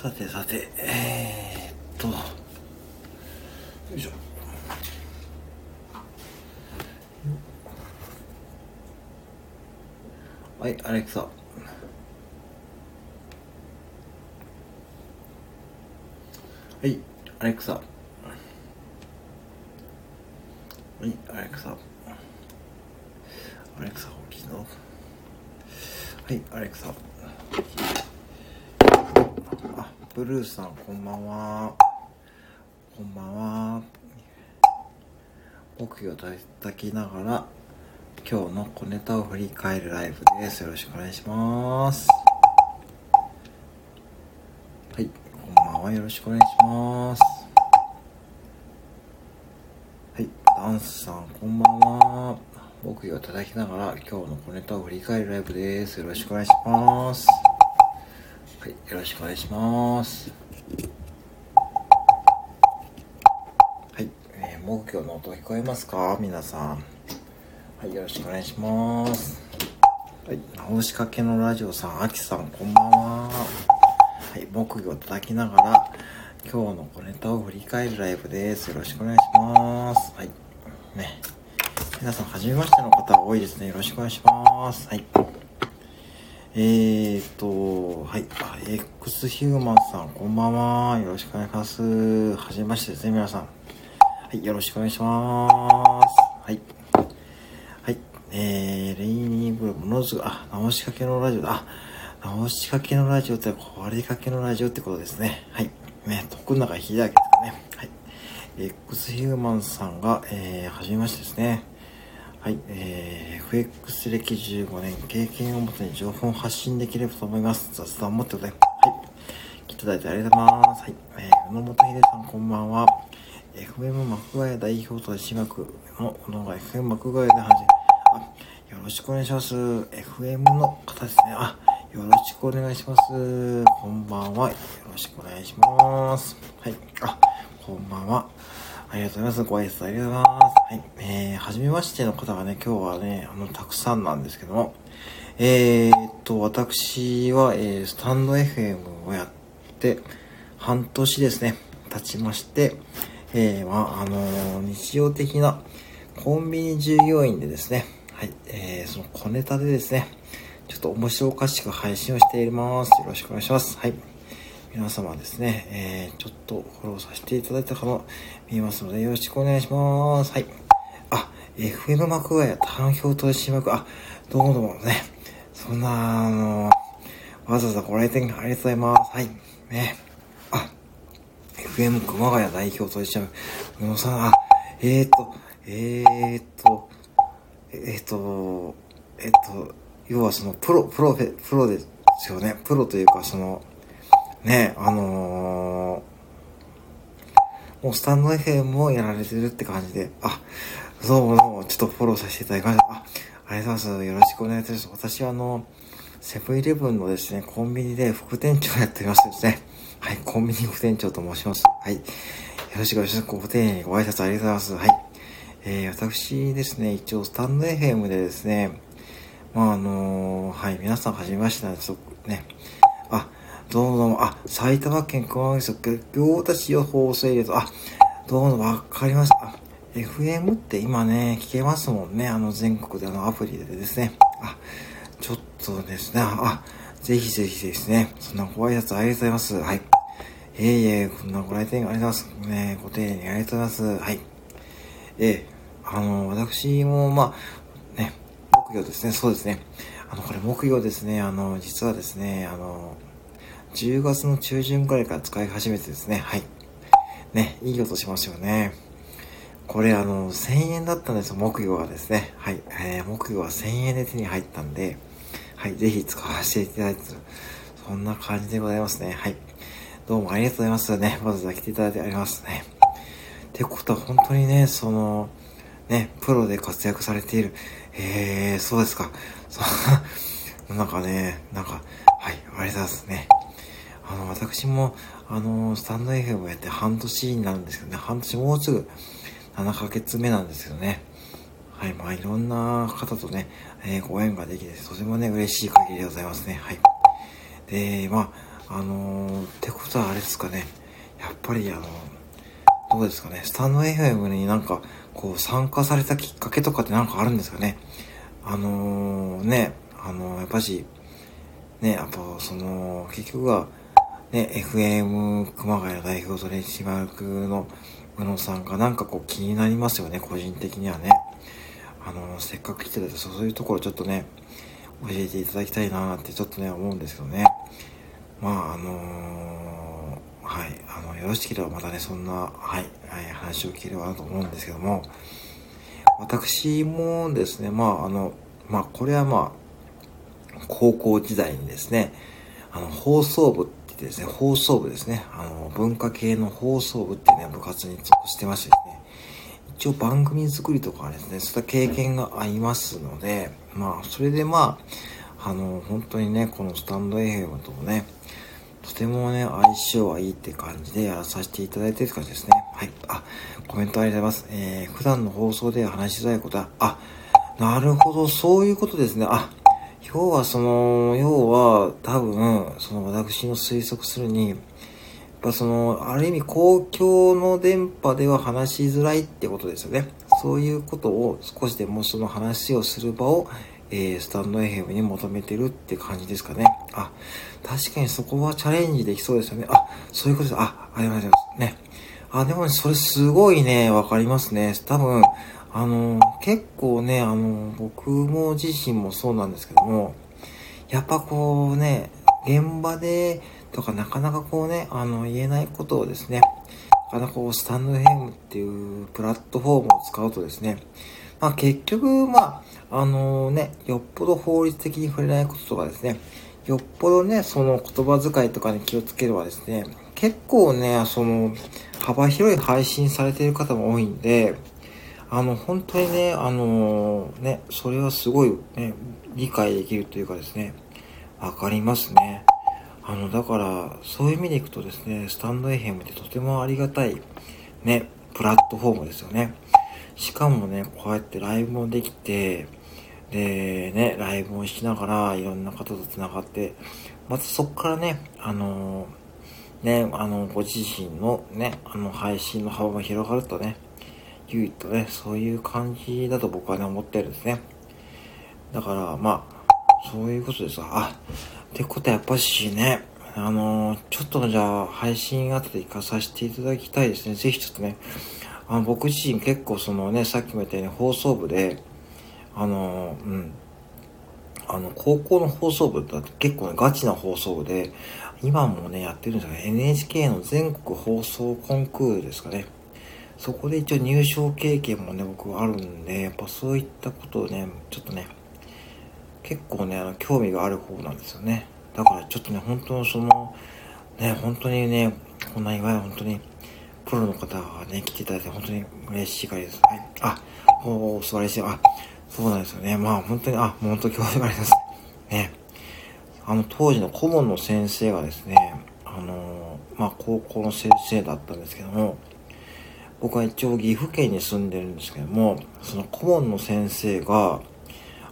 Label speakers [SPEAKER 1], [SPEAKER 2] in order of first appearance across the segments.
[SPEAKER 1] さてさて、えー、っと、よいしょ。はい、アレクサ。はい、アレクサ。はい、アレクサ。アレクサ起きいのはい、アレクサ。あ、ブルーさん、こんばんは。こんばんは。奥をいただきながら、今日の小ネタを振り返るライブです。よろしくお願いします。はい、こんばんは。よろしくお願いします。はい、ダンスさん、こんばんは。僕をいただきながら、今日の小ネタを振り返るライブです。よろしくお願いします。はい、よろしくお願いします。はい、えー、木魚の音聞こえますか？皆さん。はい、よろしくお願いします。はい、直しかけのラジオさん、あきさん、こんばんは。はい、木魚を叩きながら、今日の小ネタを振り返るライブです。よろしくお願いします。はい、ね。皆さん、はじめましての方が多いですね。よろしくお願いします。はい。えーと、はい。あ X ヒューマンさん、こんばんは。よろしくお願いします。はじめましてですね、皆さん。はい、よろしくお願いします。はい。はい。えー、レイニーブルー、ものすごい、あ、直しかけのラジオだ。直しかけのラジオって、壊れかけのラジオってことですね。はい。ね、徳永秀明ですかね。はい。X ヒューマンさんが、えー、はじめましてですね。はい、えー、FX 歴15年、経験をもとに情報を発信できればと思います。雑談を持ってください。はい。来ていただいてありがとうございます。はい。えー、宇野本秀さん、こんばんは。FM 幕ヶ谷代表取締役の宇野が FM 幕ヶ谷で話あ、よろしくお願いします。FM の方ですね。あ、よろしくお願いします。こんばんは。よろしくお願いします。はい。あ、こんばんは。ありがとうございます。ご挨拶ありがとうございます。はい。えー、はじめましての方がね、今日はね、あの、たくさんなんですけども、えーっと、私は、えー、スタンド FM をやって、半年ですね、経ちまして、えー、まあ、あのー日常的なコンビニ従業員でですね、はい、えー、その小ネタでですね、ちょっと面白おかしく配信をしています。よろしくお願いします。はい。皆様ですね、えー、ちょっとフォローさせていただいたかの見えますので、よろしくお願いします。はい。あ、FM 幕ヶ谷単表取締役、あ、どうもどうもね、そんな、あのわざわざご来店ありがとうございます。はい。ね。あ、FM 熊谷代表取締役、宇野さん、あ、えーと、えーと、えーと、えーと、要はその、プロ、プロフェ、プロですよね。プロというか、その、ね、あのーもうスタンド FM をやられてるって感じで、あ、どうもどうも、ちょっとフォローさせていただきました。あ、ありがとうございます。よろしくお願いいたします。私はあの、セブンイレブンのですね、コンビニで副店長やっておりましてですね。はい、コンビニ副店長と申します。はい。よろしくお願いします。ご丁寧にご挨拶ありがとうございます。はい。えー、私ですね、一応スタンド FM でですね、まああのはい、皆さんはじめましてなんですね。どうもどうも、あ、埼玉県熊谷市行田市予報整列、あ、どうもわかりました。FM って今ね、聞けますもんね。あの全国であのアプリでですね。あ、ちょっとですね、あ、ぜひぜひですね、そんなご挨拶ありがとうございます。はい。えいえ、こんなご来店ありがとうございます。ね、ご丁寧にありがとうございます。はい。ええ、あの、私も、まあ、ね、木魚ですね、そうですね。あの、これ木魚ですね、あの、実はですね、あの、10月の中旬くらいから使い始めてですね、はい。ね、いい音しますよね。これあの、1000円だったんですよ、木魚がですね。はい。えー、木魚は1000円で手に入ったんで、はい、ぜひ使わせていただいてる。そんな感じでございますね。はい。どうもありがとうございますね。わざわざ来ていただいてありますね。ってことは本当にね、その、ね、プロで活躍されている。えー、そうですか。そう、なんかね、なんか、はい、ありがとうございますね。あの、私も、あの、スタンド FM をやって半年になるんですけどね、半年もうすぐ7ヶ月目なんですけどね。はい、まあいろんな方とね、えーご縁ができて、とてもね、嬉しい限りでございますね。はい。で、まああのー、ってことはあれですかね。やっぱりあの、どうですかね。スタンド FM になんか、こう参加されたきっかけとかってなんかあるんですかね。あの、ね、あの、やっぱし、ね、やっぱその、結局は、ね、FM 熊谷代表取締役の宇野さんがなんかこう気になりますよね、個人的にはね。あの、せっかく来てたらそういうところちょっとね、教えていただきたいなってちょっとね、思うんですけどね。まあ、あのー、はい、あの、よろしければまたね、そんな、はい、はい、話を聞ければなと思うんですけども、私もですね、まあ、あの、まあ、これはまあ、高校時代にですね、あの、放送部ってですね、放送部ですね、あの、文化系の放送部ってね、部活に属してましてですね、一応番組作りとかですね、そういった経験がありますので、まあ、それでまあ、あの、本当にね、このスタンド FM ともね、とてもね、相性はいいって感じでやらさせていただいてる感じですね。はい。あ、コメントありがとうございます。えー、普段の放送で話しづらいことは、あ、なるほど、そういうことですね。あ、要はその、要は多分、その私の推測するに、やっぱその、ある意味公共の電波では話しづらいってことですよね。そういうことを少しでもその話をする場を、えー、スタンド FM に求めてるって感じですかね。あ、確かにそこはチャレンジできそうですよね。あ、そういうことです。あ、ありがとうございます。ね。あ、でもね、それすごいね、わかりますね。多分、あの、結構ね、あの、僕も自身もそうなんですけども、やっぱこうね、現場で、とかなかなかこうね、あの、言えないことをですね、なかなかこう、スタンド FM っていうプラットフォームを使うとですね、まあ結局、まあ、あのね、よっぽど法律的に触れないこととかですね、よっぽどね、その言葉遣いとかに気をつければですね、結構ね、その、幅広い配信されている方も多いんで、あの、本当にね、あのね、それはすごいね、理解できるというかですね、わかりますね。あの、だから、そういう意味でいくとですね、スタンド FM ってとてもありがたい、ね、プラットフォームですよね。しかもね、こうやってライブもできて、で、ね、ライブをしながら、いろんな方と繋がって、またそこからね、あのね、あの、ご自身のね、あの、配信の幅が広がるとね、唯一とね、そういう感じだと僕はね、思ってるんですね。だから、まあ、そういうことですあ、ってことはやっぱしね、あのー、ちょっとじゃあ配信後で行かさせていただきたいですね。ぜひちょっとね、あの僕自身結構そのね、さっきも言ったように放送部で、あのー、うん、あの、高校の放送部だと結構ね、ガチな放送部で、今もね、やってるんですよね。NHK の全国放送コンクールですかね。そこで一応入賞経験もね、僕はあるんで、やっぱそういったことをね、ちょっとね、結構ね、あの、興味がある方なんですよね。だからちょっとね、本当その、ね、本当にね、こんないわゆる本当に、プロの方がね、来ていただいて本当に嬉しい限りです。はい。あ、おお素晴らしい。あ、そうなんですよね。まあ本当に、あ、もう本当興味があります。ね。あの、当時の顧問の先生がですね、あの、まあ高校の先生だったんですけども、僕は一応岐阜県に住んでるんですけども、その顧問の先生が、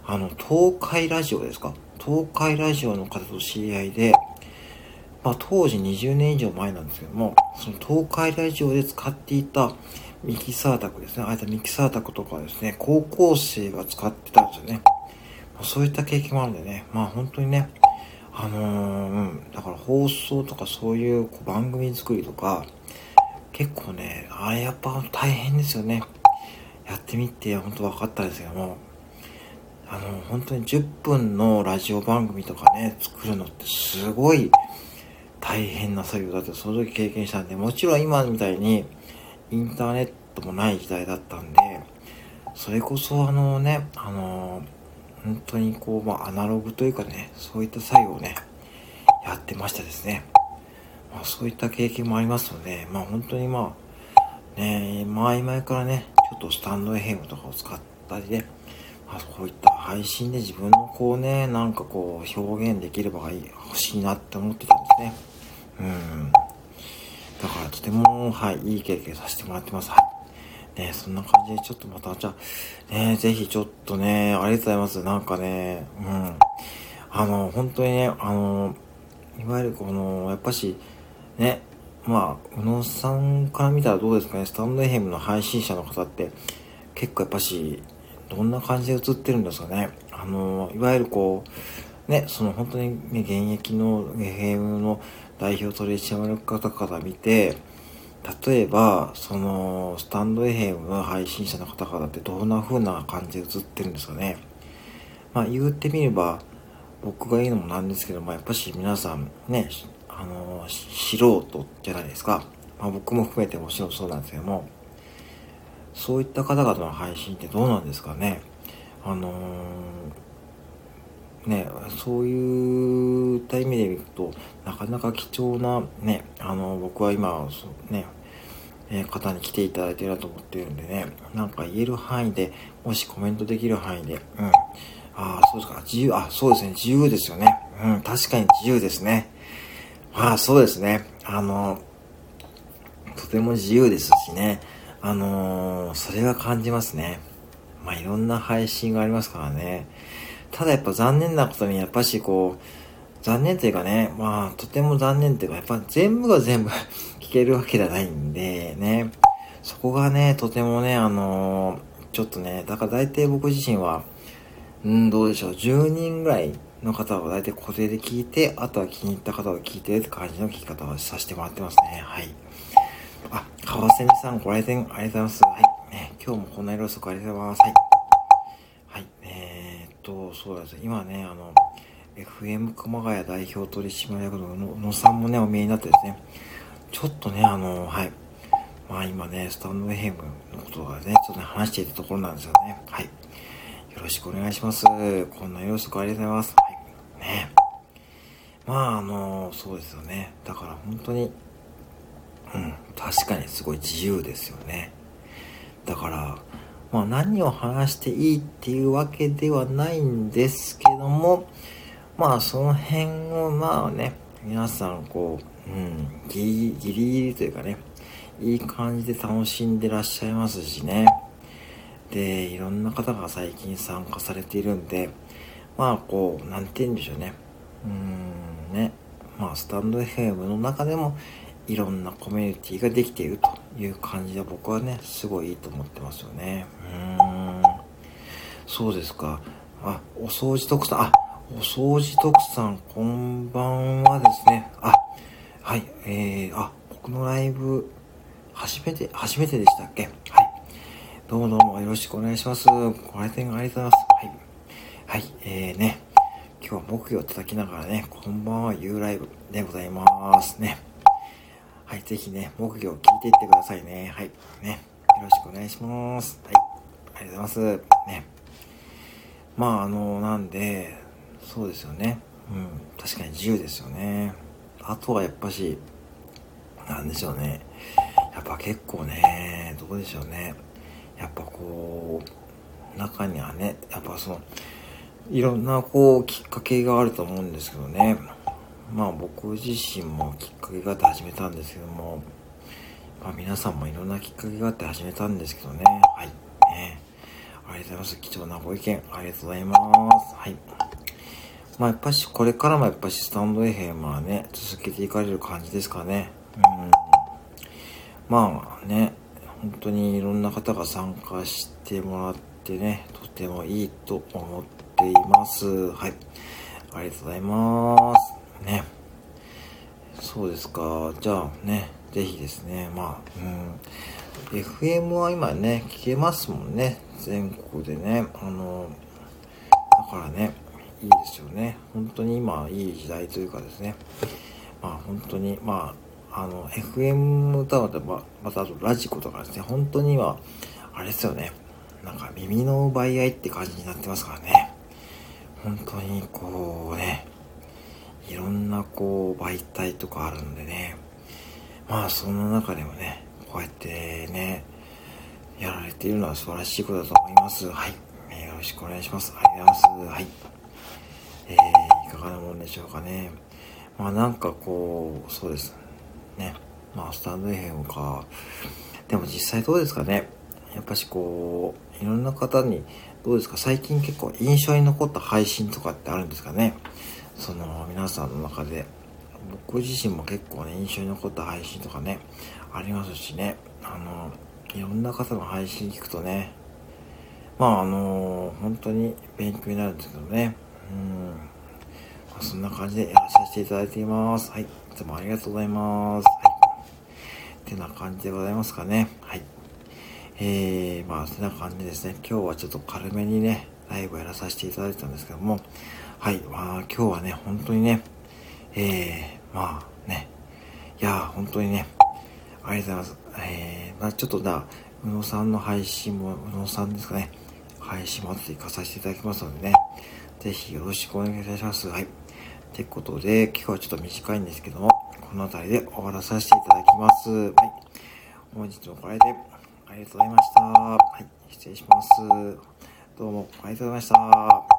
[SPEAKER 1] あの、東海ラジオですか？東海ラジオの方と知り合いで、まあ、当時20年以上前なんですけども、その東海ラジオで使っていたミキサー宅ですね。ああいったミキサー宅とかですね、高校生が使ってたんですよね。まあ、そういった経験もあるんでね、まあ本当にね、あのー、うん、だから放送とかそういう番組作りとか、結構ね、あれやっぱ大変ですよね。やってみて本当分かったんですけども、あの、本当に10分のラジオ番組とかね、作るのってすごい大変な作業だってその時経験したんで、もちろん今みたいにインターネットもない時代だったんで、それこそあのね、あの、本当にこう、まあアナログというかね、そういった作業をね、やってましたですね。まあそういった経験もありますので、まあ本当にまあ、ね、前々からね、ちょっとスタンド FM とかを使ったりね、まあ、こういった配信で自分のこうね、なんかこう表現できればいい、欲しいなって思ってたんですね。うん。だからとても、はい、いい経験させてもらってます。はい。ね、そんな感じでちょっとまた、じゃあ、ね、ぜひちょっとね、ありがとうございます。なんかね、うん。あの、本当にね、あの、いわゆるこの、やっぱし、ね、まあ、宇野さんから見たらどうですかね、スタンドエヘムの配信者の方って、結構やっぱし、どんな感じで映ってるんですかね。あの、いわゆるこう、ね、その本当にね、現役のエヘムの代表取締役方から見て、例えば、その、スタンドエヘムの配信者の方々ってどんな風な感じで映ってるんですかね。まあ言ってみれば、僕が言うのもなんですけども、やっぱし皆さんね、あの、素人じゃないですか。まあ僕も含めてもちろんそうなんですけども、そういった方々の配信ってどうなんですかね。あのー、ね、そういった意味で見ると、なかなか貴重な、ね、あの、僕は今、ね、え方に来ていただいてるなと思ってるんでね、なんか言える範囲で、もしコメントできる範囲で、うん。ああ、そうですか。自由、あ、そうですね。自由ですよね。うん、確かに自由ですね。まあ、そうですね。あの、とても自由ですしね。あのー、それは感じますね。まあ、いろんな配信がありますからね。ただやっぱ残念なことに、やっぱしこう、残念というかね、まあ、とても残念というか、やっぱ全部が全部 聞けるわけではないんで、ね。そこがね、とてもね、あのー、ちょっとね、だから大体僕自身は、うん、どうでしょう、10人ぐらいの方は大体固定で聞いて、あとは気に入った方を聞いてって感じの聞き方をさせてもらってますね。はい。あ、川瀬美さん、ご来店ありがとうございます。はい。ね、今日もこんな色遅くありがとうございます。はい。はい。えー、っと、そうです。今ね、あの、FM 熊谷代表取締役の野さんもね、お見えになってですね、ちょっとね、あの、はい。まあ今ね、スタンド FM のことがね、ちょっとね、話していたところなんですよね。はい。よろしくお願いします。こんなよろしくありがとうございます。ね。まあ、あの、そうですよね。だから本当に、うん、確かにすごい自由ですよね。だから、まあ何を話していいっていうわけではないんですけども、まあその辺をまあね、皆さんこう、うん、ギリギリギリというかね、いい感じで楽しんでらっしゃいますしね。で、いろんな方が最近参加されているんで、まあこう、なんて言うんでしょうね。うーんね。まあスタンド FM の中でもいろんなコミュニティができているという感じで僕はね、すごいいいと思ってますよね。うーん。そうですか。あ、お掃除特さん、あ、お掃除特さん、こんばんはですね。あ、はい、えー、あ、僕のライブ、初めて、初めてでしたっけ？はい。どうもどうもよろしくお願いします。ご来店ありがとうございます。はい。えーね、今日は木魚叩きながらね、こんばんは、ユーライブでございますね。はい、ぜひね、木魚を聞いていってくださいね。はい。ね、よろしくお願いします。はい。ありがとうございます。ね。まあ、あの、なんで、そうですよね。うん、確かに自由ですよね。あとはやっぱし、なんでしょうね。やっぱ結構ね、どうでしょうね。やっぱこう、中にはね、やっぱその、いろんなこう、きっかけがあると思うんですけどね。まあ僕自身もきっかけがあって始めたんですけども、まあ皆さんもいろんなきっかけがあって始めたんですけどね。はい。ね。ありがとうございます。貴重なご意見ありがとうございます。はい。まあやっぱしこれからもやっぱしスタンド FM はね、続けていかれる感じですかね。うん。まあね、本当にいろんな方が参加してもらってね、とてもいいと思ってています。はい。ありがとうございます。ね。そうですか。じゃあね、ぜひですね、まあ、うん。FM は今ね、聞けますもんね。全国でね。あの、だからね、いいですよね。本当に今いい時代というかですね。まあ本当に、まあ、あの、FM 歌はままたあとラジコとかですね、本当に今、あれですよね。なんか耳の奪い合いって感じになってますからね。本当にこうね、いろんなこう媒体とかあるんでね。まあその中でもね、こうやってね、やられているのは素晴らしいことだと思います。はい。よろしくお願いします。ありがとうございます。はい。えー、いかがなもんでしょうかね。まあなんかこう、そうです。ね。まあスタンド FM か。でも実際どうですかね。やっぱしこう、いろんな方に、どうですか？最近結構印象に残った配信とかってあるんですかね？その皆さんの中で、僕自身も結構ね、印象に残った配信とかね、ありますしね、あの、いろんな方の配信聞くとね、まああの、本当に勉強になるんですけどね、うん、まあ、そんな感じでやらさせていただいています。はい。いつもありがとうございます。はい。ってな感じでございますかね。はい。えー、まあ、そんな感じですね。今日はちょっと軽めにね、ライブをやらさせていただいたんですけども、はい。まあ、今日はね、本当にね、えー、まあね、いや本当にね、ありがとうございます。えー、まあちょっとだ、宇野さんの配信も、宇野さんですかね、配信も後で行かさせていただきますのでね、ぜひよろしくお願いいたします。はい。ってことで、今日はちょっと短いんですけども、この辺りで終わらさせていただきます。はい。本日もこれで、ありがとうございました。はい。失礼します。どうもありがとうございました。